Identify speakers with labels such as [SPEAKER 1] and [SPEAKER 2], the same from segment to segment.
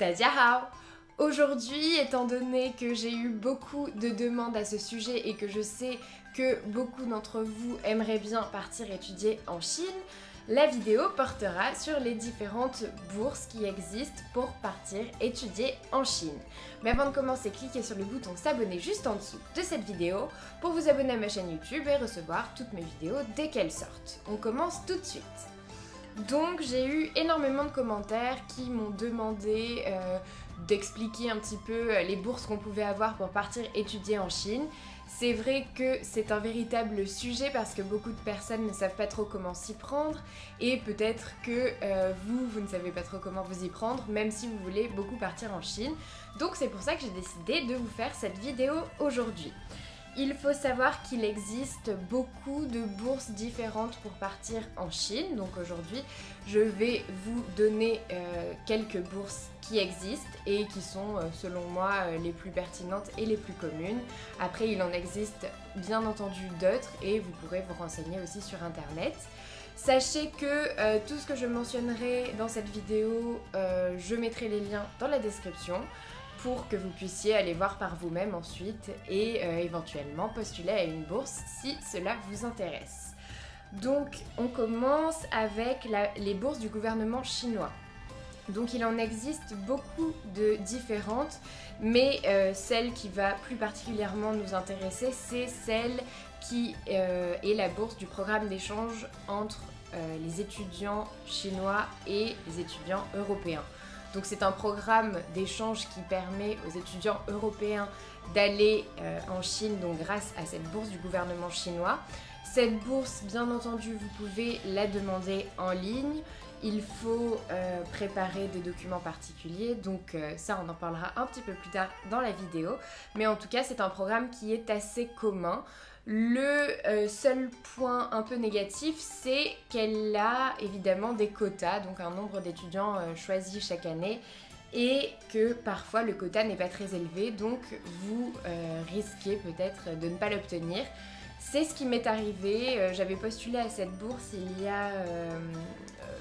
[SPEAKER 1] Tadjahao Aujourd'hui, étant donné que j'ai eu beaucoup de demandes à ce sujet et que je sais que beaucoup d'entre vous aimeraient bien partir étudier en Chine, la vidéo portera sur les différentes bourses qui existent pour partir étudier en Chine. Mais avant de commencer, cliquez sur le bouton s'abonner juste en dessous de cette vidéo pour vous abonner à ma chaîne YouTube et recevoir toutes mes vidéos dès qu'elles sortent. On commence tout de suite. Donc j'ai eu énormément de commentaires qui m'ont demandé euh, d'expliquer un petit peu euh, les bourses qu'on pouvait avoir pour partir étudier en Chine. C'est vrai que c'est un véritable sujet parce que beaucoup de personnes ne savent pas trop comment s'y prendre et peut-être que euh, vous, vous ne savez pas trop comment vous y prendre même si vous voulez beaucoup partir en Chine. Donc c'est pour ça que j'ai décidé de vous faire cette vidéo aujourd'hui. Il faut savoir qu'il existe beaucoup de bourses différentes pour partir en Chine. Donc aujourd'hui, je vais vous donner euh, quelques bourses qui existent et qui sont, euh, selon moi, euh, les plus pertinentes et les plus communes. Après, il en existe bien entendu d'autres et vous pourrez vous renseigner aussi sur Internet. Sachez que tout ce que je mentionnerai dans cette vidéo, je mettrai les liens dans la description pour que vous puissiez aller voir par vous-même ensuite et euh, éventuellement postuler à une bourse si cela vous intéresse. Donc on commence avec les bourses du gouvernement chinois. Donc il en existe beaucoup de différentes, mais euh, celle qui va plus particulièrement nous intéresser, c'est celle qui euh, est la bourse du programme d'échange entre les étudiants chinois et les étudiants européens. Donc c'est un programme d'échange qui permet aux étudiants européens d'aller euh, en Chine donc grâce à cette bourse du gouvernement chinois. Cette bourse, bien entendu, vous pouvez la demander en ligne. Il faut euh, préparer des documents particuliers, donc euh, ça on en parlera un petit peu plus tard dans la vidéo. Mais en tout cas, c'est un programme qui est assez commun. Le euh, seul point un peu négatif, c'est qu'elle a évidemment des quotas, donc un nombre d'étudiants euh, choisis chaque année, et que parfois le quota n'est pas très élevé, donc vous euh, risquez peut-être de ne pas l'obtenir. C'est ce qui m'est arrivé, j'avais postulé à cette bourse il y a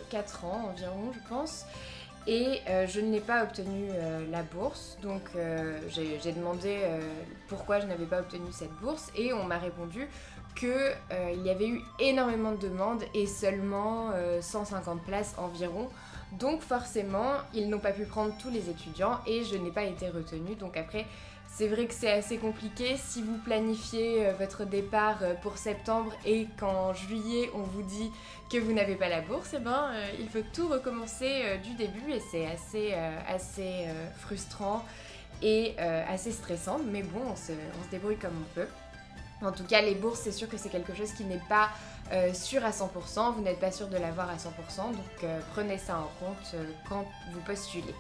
[SPEAKER 1] 4 ans environ, je pense et euh, je n'ai pas obtenu euh, la bourse. Donc euh, j'ai demandé pourquoi je n'avais pas obtenu cette bourse et on m'a répondu qu'il y avait eu énormément de demandes et seulement 150 places environ. Donc forcément, ils n'ont pas pu prendre tous les étudiants et je n'ai pas été retenue. Donc après, c'est vrai que c'est assez compliqué si vous planifiez euh, votre départ euh, pour septembre et qu'en juillet on vous dit que vous n'avez pas la bourse, eh ben, euh, il faut tout recommencer du début et c'est assez, assez frustrant et assez stressant. Mais bon, on se, débrouille comme on peut. En tout cas, les bourses, c'est sûr que c'est quelque chose qui n'est pas sûr à 100%. Vous n'êtes pas sûr de l'avoir à 100%, donc prenez ça en compte quand vous postulez.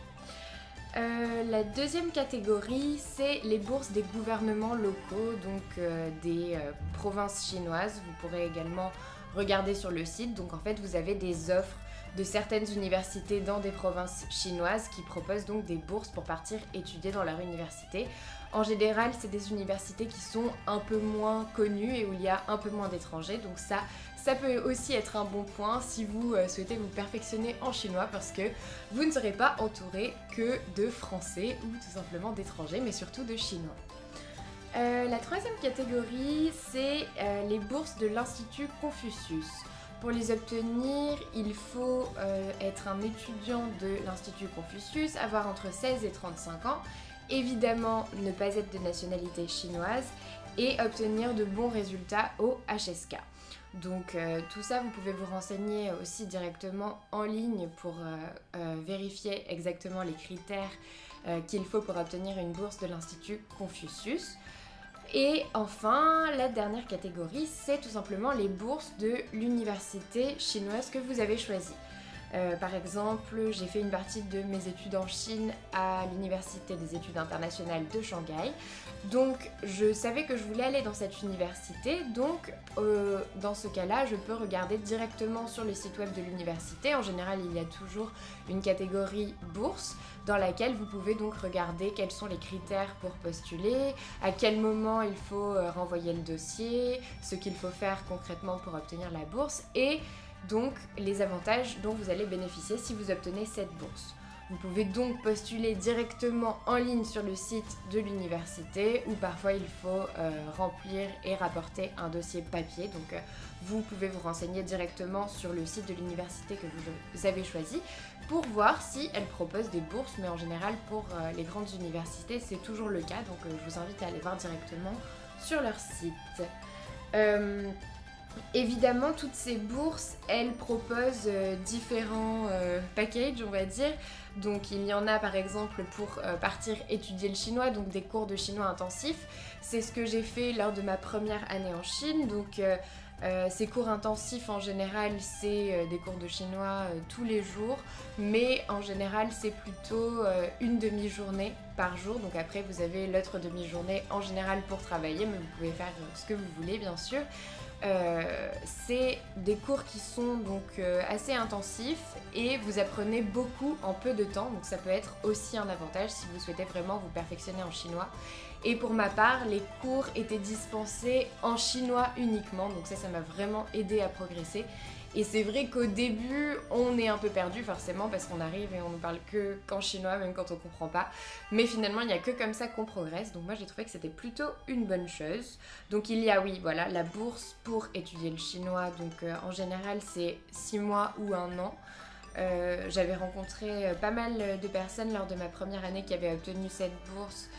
[SPEAKER 1] Euh, la deuxième catégorie, c'est les bourses des gouvernements locaux, donc euh, des euh, provinces chinoises. Vous pourrez également regarder sur le site. Donc en fait, vous avez des offres de certaines universités dans des provinces chinoises qui proposent donc des bourses pour partir étudier dans leur université. En général, c'est des universités qui sont un peu moins connues et où il y a un peu moins d'étrangers. Donc ça, ça peut aussi être un bon point si vous euh, souhaitez vous perfectionner en chinois parce que vous ne serez pas entouré que de français ou tout simplement d'étrangers, mais surtout de chinois. Euh, la troisième catégorie, c'est euh, les bourses de l'Institut Confucius. Pour les obtenir, il faut être un étudiant de l'Institut Confucius, avoir entre 16 et 35 ans, évidemment ne pas être de nationalité chinoise et obtenir de bons résultats au HSK. Donc euh, tout ça, vous pouvez vous renseigner aussi directement en ligne pour euh, euh, vérifier exactement les critères qu'il faut pour obtenir une bourse de l'Institut Confucius. Et enfin, la dernière catégorie, c'est tout simplement les bourses de l'université chinoise que vous avez choisie. Euh, par exemple, j'ai fait une partie de mes études en Chine à l'Université des études internationales de Shanghai. Donc, je savais que je voulais aller dans cette université. Donc, euh, dans ce cas-là, je peux regarder directement sur le site web de l'université. En général, il y a toujours une catégorie bourse dans laquelle vous pouvez donc regarder quels sont les critères pour postuler, à quel moment il faut euh, renvoyer le dossier, ce qu'il faut faire concrètement pour obtenir la bourse et donc les avantages dont vous allez bénéficier si vous obtenez cette bourse. Vous pouvez donc postuler directement en ligne sur le site de l'université ou parfois il faut euh, remplir et rapporter un dossier papier. Donc euh, vous pouvez vous renseigner directement sur le site de l'université que vous avez choisi pour voir si elle propose des bourses. Mais en général pour euh, les grandes universités c'est toujours le cas. Donc je vous invite à aller voir directement sur leur site. Évidemment, toutes ces bourses, elles proposent euh, différents euh, packages, on va dire. Donc, il y en a par exemple pour euh, partir étudier le chinois, donc des cours de chinois intensifs. C'est ce que j'ai fait lors de ma première année en Chine. Donc, ces cours intensifs en général, c'est des cours de chinois tous les jours, mais en général, c'est plutôt une demi-journée par jour. Donc, après, vous avez l'autre demi-journée en général pour travailler, mais vous pouvez faire ce que vous voulez, bien sûr. Euh, c'est des cours qui sont donc euh, assez intensifs et vous apprenez beaucoup en peu de temps, donc ça peut être aussi un avantage si vous souhaitez vraiment vous perfectionner en chinois. Et pour ma part, les cours étaient dispensés en chinois uniquement, donc ça, ça m'a vraiment aidé à progresser. Et c'est vrai qu'au début, on est un peu perdu forcément parce qu'on arrive et on ne parle que qu'en chinois, même quand on comprend pas. Mais finalement, il n'y a que comme ça qu'on progresse. Donc moi, j'ai trouvé que c'était plutôt une bonne chose. Donc il y a, oui, voilà, la bourse pour étudier le chinois. Donc euh, en général, c'est 6 mois ou un an. Euh, j'avais rencontré euh, pas mal de personnes lors de ma première année qui avaient obtenu cette bourse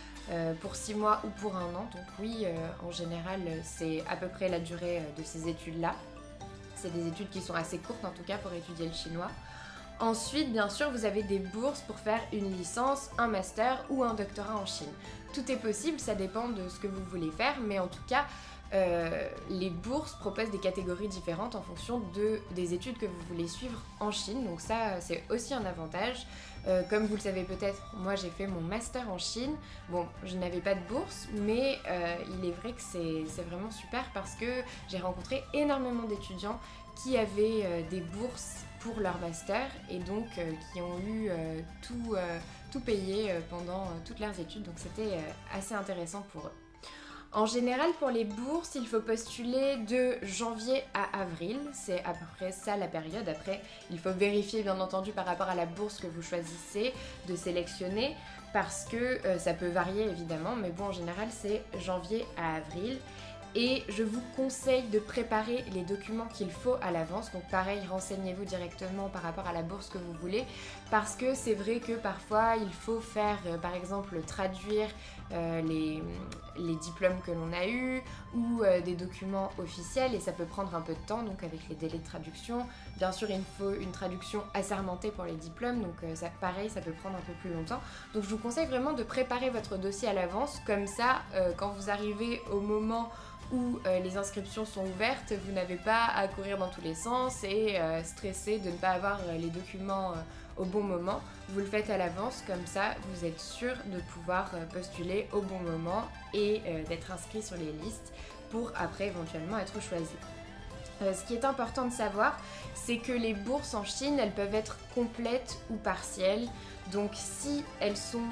[SPEAKER 1] pour 6 mois ou pour un an. Donc oui, en général, c'est à peu près la durée de ces études-là. C'est des études qui sont assez courtes en tout cas pour étudier le chinois. Ensuite, bien sûr, vous avez des bourses pour faire une licence, un master ou un doctorat en Chine. Tout est possible, ça dépend de ce que vous voulez faire, mais en tout cas, euh, les bourses proposent des catégories différentes en fonction de, des études que vous voulez suivre en Chine. Donc ça, c'est aussi un avantage. Euh, comme vous le savez peut-être, moi j'ai fait mon master en Chine. Bon, je n'avais pas de bourse, mais euh, il est vrai que c'est vraiment super parce que j'ai rencontré énormément d'étudiants qui avaient des bourses pour leur master et donc qui ont eu tout, tout payé pendant toutes leurs études. Donc c'était assez intéressant pour eux. En général, pour les bourses, il faut postuler de janvier à avril. C'est à peu près ça la période. Après, il faut vérifier, bien entendu, par rapport à la bourse que vous choisissez, de sélectionner, parce que euh, ça peut varier évidemment. Mais bon, en général, c'est janvier à avril et je vous conseille de préparer les documents qu'il faut à l'avance. Donc pareil, renseignez-vous directement par rapport à la bourse que vous voulez parce que c'est vrai que parfois il faut faire euh, par exemple traduire euh, les, diplômes que l'on a eus ou euh, des documents officiels et ça peut prendre un peu de temps donc avec les délais de traduction. Bien sûr, il faut une traduction assermentée pour les diplômes donc pareil, ça peut prendre un peu plus longtemps. Donc je vous conseille vraiment de préparer votre dossier à l'avance comme ça quand vous arrivez au moment où euh, les inscriptions sont ouvertes, vous n'avez pas à courir dans tous les sens et euh, stresser de ne pas avoir euh, les documents au bon moment. Vous le faites à l'avance, comme ça vous êtes sûr de pouvoir postuler au bon moment et d'être inscrit sur les listes pour après éventuellement être choisi. ce qui est important de savoir, c'est que les bourses en Chine, elles peuvent être complètes ou partielles. Donc si elles sont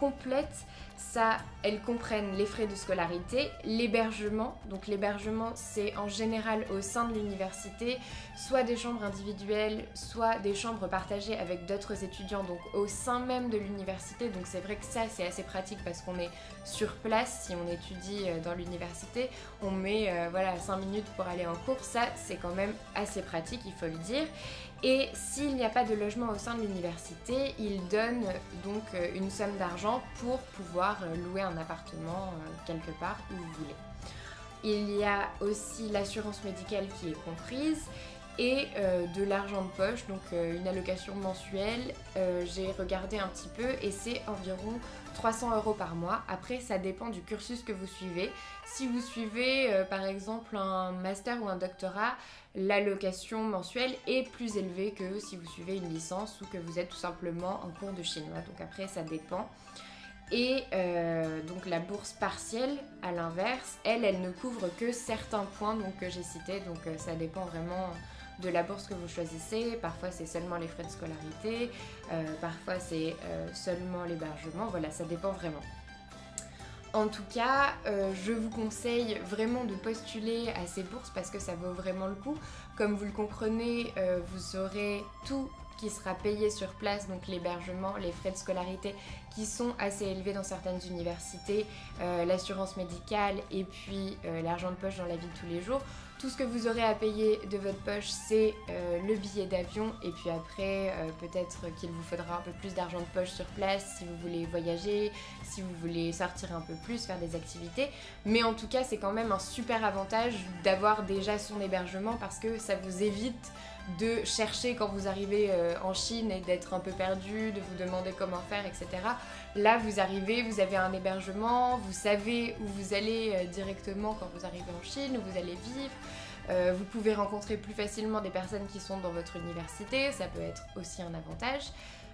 [SPEAKER 1] complètes, ça, elles comprennent les frais de scolarité, l'hébergement. Donc l'hébergement, c'est en général au sein de l'université, soit des chambres individuelles, soit des chambres partagées avec d'autres étudiants, donc au sein même de l'université. Donc c'est vrai que ça, c'est assez pratique parce qu'on est sur place si on étudie euh, dans l'université. On met euh, voilà 5 minutes pour aller en cours. Ça, c'est quand même assez pratique, il faut le dire. Et s'il n'y a pas de logement au sein de l'université, ils donnent donc euh, une somme d'argent pour pouvoir euh, louer un appartement euh, quelque part où vous voulez. Il y a aussi l'assurance médicale qui est comprise et de l'argent de poche, donc une allocation mensuelle. J'ai regardé un petit peu et c'est environ 300 euros par mois. Après, ça dépend du cursus que vous suivez. Si vous suivez euh, par exemple un master ou un doctorat, l'allocation mensuelle est plus élevée que si vous suivez une licence ou que vous êtes tout simplement en cours de chinois. Donc après, ça dépend. Et euh, donc la bourse partielle, à l'inverse, elle, elle ne couvre que certains points que j'ai cités. Donc euh, ça dépend vraiment de la bourse que vous choisissez. Parfois, c'est seulement les frais de scolarité. Euh, parfois, c'est euh, seulement l'hébergement. Voilà, ça dépend vraiment. En tout cas, euh, je vous conseille vraiment de postuler à ces bourses parce que ça vaut vraiment le coup. Comme vous le comprenez, vous aurez tout qui sera payé sur place, donc l'hébergement, les frais de scolarité qui sont assez élevés dans certaines universités, euh, l'assurance médicale et puis euh, l'argent de poche dans la vie de tous les jours. Tout ce que vous aurez à payer de votre poche, c'est euh, le billet d'avion et puis après, peut-être qu'il vous faudra un peu plus d'argent de poche sur place si vous voulez voyager, si vous voulez sortir un peu plus, faire des activités. Mais en tout cas, c'est quand même un super avantage d'avoir déjà son hébergement parce que ça vous évite de chercher quand vous arrivez euh, en Chine et d'être un peu perdu, de vous demander comment faire, etc. Là, vous arrivez, vous avez un hébergement, vous savez où vous allez euh, directement quand vous arrivez en Chine, où vous allez vivre. Euh, vous pouvez rencontrer plus facilement des personnes qui sont dans votre université, ça peut être aussi un avantage.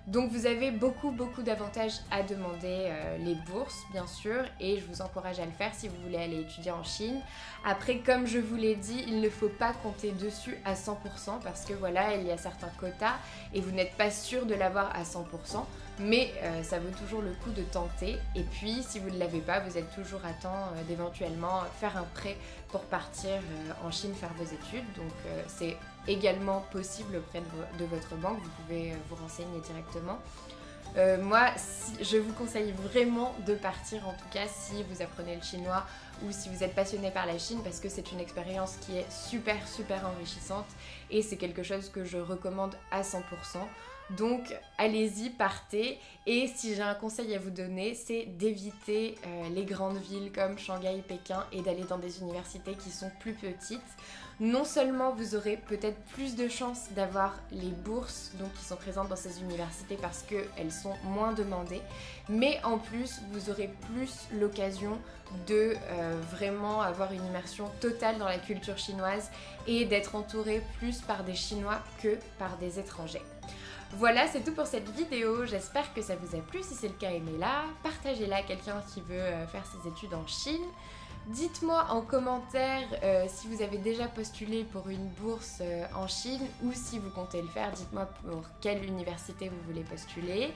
[SPEAKER 1] Donc vous avez beaucoup beaucoup d'avantages à demander euh, les bourses bien sûr et je vous encourage à le faire si vous voulez aller étudier en Chine. Après comme je vous l'ai dit, il ne faut pas compter dessus à 100% parce que voilà, il y a certains quotas et vous n'êtes pas sûr de l'avoir à 100%. Mais euh, ça vaut toujours le coup de tenter. Et puis, si vous ne l'avez pas, vous êtes toujours à temps euh, d'éventuellement faire un prêt pour partir en Chine faire vos études. Donc, c'est également possible auprès de, votre banque. Vous pouvez vous renseigner directement. moi, je vous conseille vraiment de partir, en tout cas si vous apprenez le chinois ou si vous êtes passionné par la Chine, parce que c'est une expérience qui est super, super enrichissante et c'est quelque chose que je recommande à 100%. Donc allez-y, partez. Et si j'ai un conseil à vous donner, c'est d'éviter euh, les grandes villes comme Shanghai, Pékin et d'aller dans des universités qui sont plus petites. Non seulement vous aurez peut-être plus de chances d'avoir les bourses donc, qui sont présentes dans ces universités parce qu'elles sont moins demandées, mais en plus vous aurez plus l'occasion de euh, vraiment avoir une immersion totale dans la culture chinoise et d'être entouré plus par des Chinois que par des étrangers. Voilà, c'est tout pour cette vidéo. J'espère que ça vous a plu. Si c'est le cas, aimez-la. Partagez-la à quelqu'un qui veut euh, faire ses études en Chine. Dites-moi en commentaire euh, si vous avez déjà postulé pour une bourse euh, en Chine ou si vous comptez le faire. Dites-moi pour quelle université vous voulez postuler.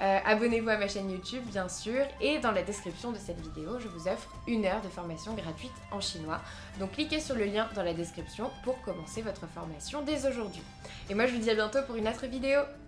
[SPEAKER 1] Abonnez-vous à ma chaîne YouTube bien sûr et dans la description de cette vidéo je vous offre une heure de formation gratuite en chinois. Donc cliquez sur le lien dans la description pour commencer votre formation dès aujourd'hui. Et moi je vous dis à bientôt pour une autre vidéo.